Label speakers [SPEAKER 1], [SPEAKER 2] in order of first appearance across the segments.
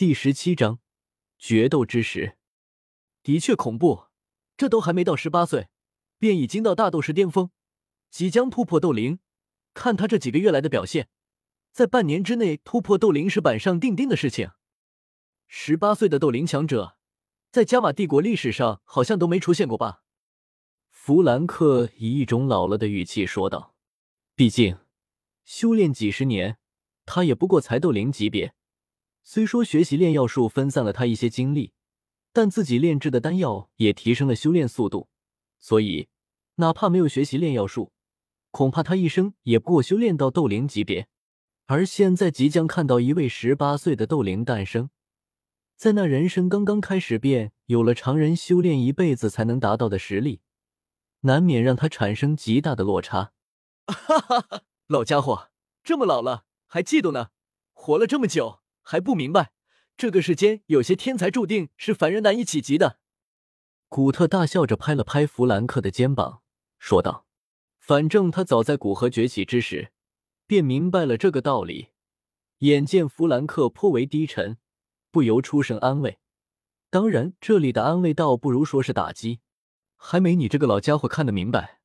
[SPEAKER 1] 第十七章决斗之时，的确恐怖。这都还没到十八岁，便已经到大斗士巅峰，即将突破斗灵。看他这几个月来的表现，在半年之内突破斗灵是板上钉钉的事情。十八岁的斗灵强者，在加玛帝国历史上好像都没出现过吧？弗兰克以一种老了的语气说道：“毕竟修炼几十年，他也不过才斗灵级别。虽说学习炼药术分散了他一些精力。”但自己炼制的丹药也提升了修炼速度，所以哪怕没有学习炼药术，恐怕他一生也不过修炼到斗灵级别。而现在即将看到一位十八岁的斗灵诞生，在那人生刚刚开始便有了常人修炼一辈子才能达到的实力，难免让他产生极大的落差。哈哈哈，老家伙这么老了还嫉妒呢？活了这么久还不明白？这个世间有些天才注定是凡人难以企及的。古特大笑着拍了拍弗兰克的肩膀，说道：“反正他早在古河崛起之时便明白了这个道理。”眼见弗兰克颇为低沉，不由出声安慰。当然，这里的安慰倒不如说是打击。还没你这个老家伙看得明白，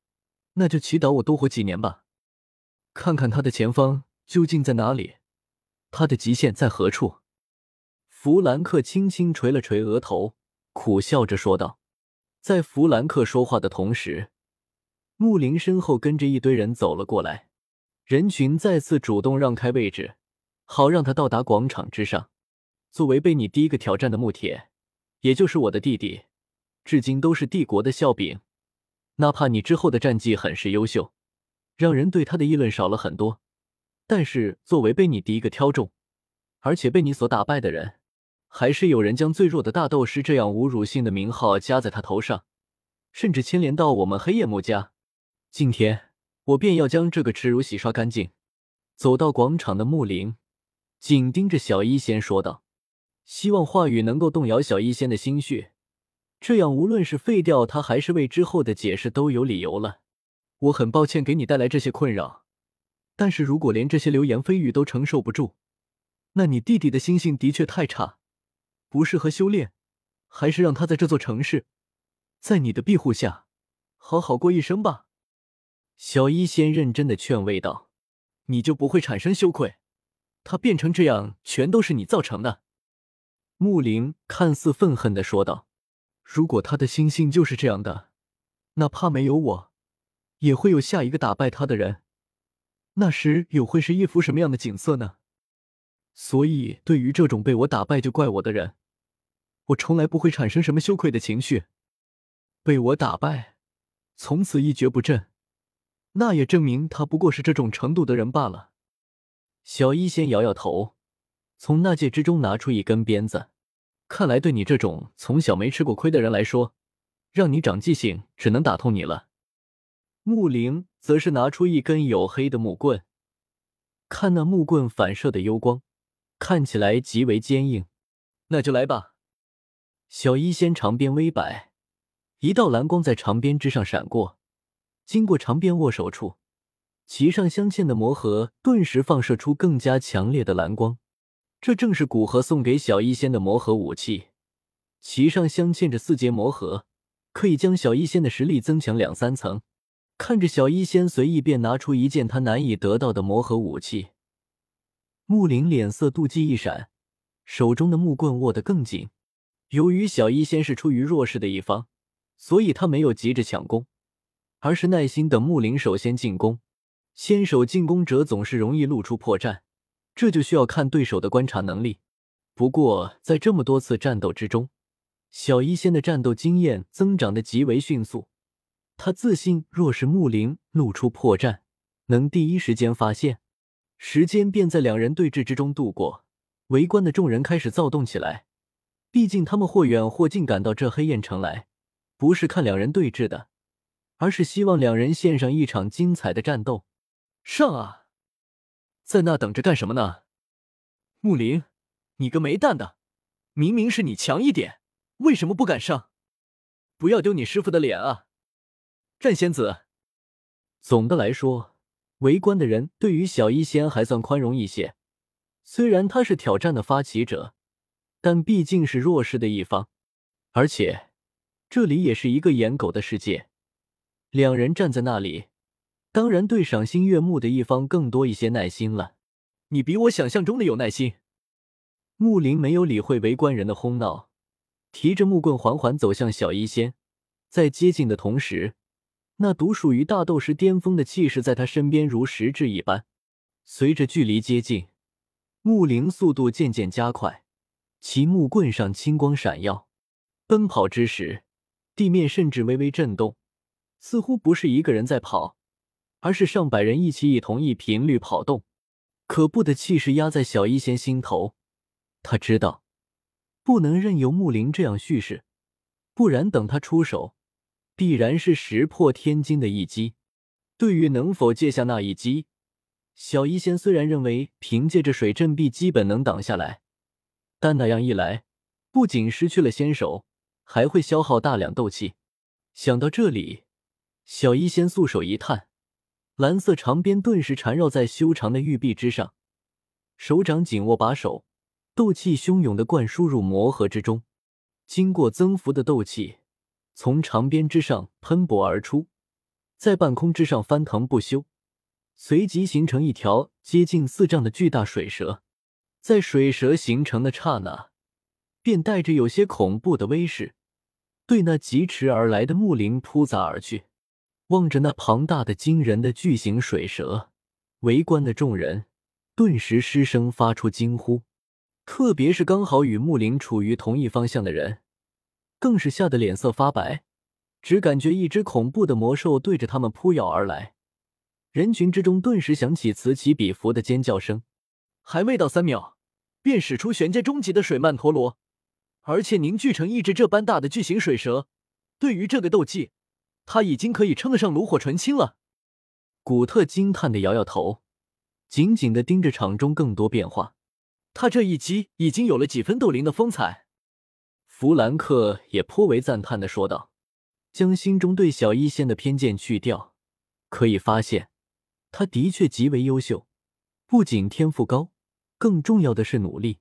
[SPEAKER 1] 那就祈祷我多活几年吧，看看他的前方究竟在哪里，他的极限在何处。弗兰克轻轻捶了捶额头，苦笑着说道：“在弗兰克说话的同时，木林身后跟着一堆人走了过来。人群再次主动让开位置，好让他到达广场之上。作为被你第一个挑战的木铁，也就是我的弟弟，至今都是帝国的笑柄。哪怕你之后的战绩很是优秀，让人对他的议论少了很多，但是作为被你第一个挑中，而且被你所打败的人。”还是有人将最弱的大斗师这样侮辱性的名号加在他头上，甚至牵连到我们黑夜木家。今天我便要将这个耻辱洗刷干净。走到广场的木林紧盯着小医仙说道：“希望话语能够动摇小医仙的心绪，这样无论是废掉他，还是为之后的解释都有理由了。我很抱歉给你带来这些困扰，但是如果连这些流言蜚语都承受不住，那你弟弟的心性的确太差。”不适合修炼，还是让他在这座城市，在你的庇护下，好好过一生吧。”小医仙认真的劝慰道，“你就不会产生羞愧？他变成这样，全都是你造成的。”木灵看似愤恨的说道，“如果他的心性就是这样的，哪怕没有我，也会有下一个打败他的人。那时又会是一幅什么样的景色呢？”所以，对于这种被我打败就怪我的人，我从来不会产生什么羞愧的情绪。被我打败，从此一蹶不振，那也证明他不过是这种程度的人罢了。小一先摇摇头，从纳戒之中拿出一根鞭子，看来对你这种从小没吃过亏的人来说，让你长记性只能打痛你了。木灵则是拿出一根黝黑的木棍，看那木棍反射的幽光。看起来极为坚硬，那就来吧。小医仙长鞭微摆，一道蓝光在长鞭之上闪过，经过长鞭握手处，其上镶嵌的魔盒顿时放射出更加强烈的蓝光。这正是古河送给小医仙的魔盒武器，其上镶嵌着四节魔盒，可以将小医仙的实力增强两三层。看着小医仙随意便拿出一件他难以得到的魔盒武器。木林脸色妒忌一闪，手中的木棍握得更紧。由于小医仙是出于弱势的一方，所以他没有急着抢攻，而是耐心等木林首先进攻。先手进攻者总是容易露出破绽，这就需要看对手的观察能力。不过在这么多次战斗之中，小医仙的战斗经验增长的极为迅速。他自信，若是木林露出破绽，能第一时间发现。时间便在两人对峙之中度过，围观的众人开始躁动起来。毕竟他们或远或近赶到这黑燕城来，不是看两人对峙的，而是希望两人献上一场精彩的战斗。上啊！在那等着干什么呢？木林，你个没蛋的！明明是你强一点，为什么不敢上？不要丢你师傅的脸啊！战仙子。总的来说。围观的人对于小医仙还算宽容一些，虽然他是挑战的发起者，但毕竟是弱势的一方，而且这里也是一个颜狗的世界。两人站在那里，当然对赏心悦目的一方更多一些耐心了。你比我想象中的有耐心。木林没有理会围观人的哄闹，提着木棍缓缓走向小医仙，在接近的同时，那独属于大斗师巅峰的气势在他身边如实质一般。随着距离接近，木灵速度渐渐加快，其木棍上青光闪耀。奔跑之时，地面甚至微微震动，似乎不是一个人在跑，而是上百人一起以同一频率跑动。可怖的气势压在小一仙心头，他知道不能任由木灵这样蓄势，不然等他出手，必然是石破天惊的一击。对于能否接下那一击，小医仙虽然认为凭借着水阵壁基本能挡下来，但那样一来，不仅失去了先手，还会消耗大量斗气。想到这里，小医仙素手一探，蓝色长鞭顿时缠绕在修长的玉臂之上，手掌紧握把手，斗气汹涌的灌输入魔核之中。经过增幅的斗气从长鞭之上喷薄而出，在半空之上翻腾不休。随即形成一条接近四丈的巨大水蛇，在水蛇形成的刹那，便带着有些恐怖的威势，对那疾驰而来的木灵扑砸而去。望着那庞大的、惊人的巨型水蛇，围观的众人顿时失声发出惊呼，特别是刚好与木灵处于同一方向的人，更是吓得脸色发白，只感觉一只恐怖的魔兽对着他们扑咬而来。人群之中顿时响起此起彼伏的尖叫声，还未到三秒，便使出玄阶终极的水曼陀罗，而且凝聚成一只这般大的巨型水蛇。对于这个斗技，他已经可以称得上炉火纯青了。古特惊叹的摇摇头，紧紧的盯着场中更多变化。他这一击已经有了几分斗灵的风采。弗兰克也颇为赞叹的说道，将心中对小医仙的偏见去掉，可以发现。他的确极为优秀，不仅天赋高，更重要的是努力。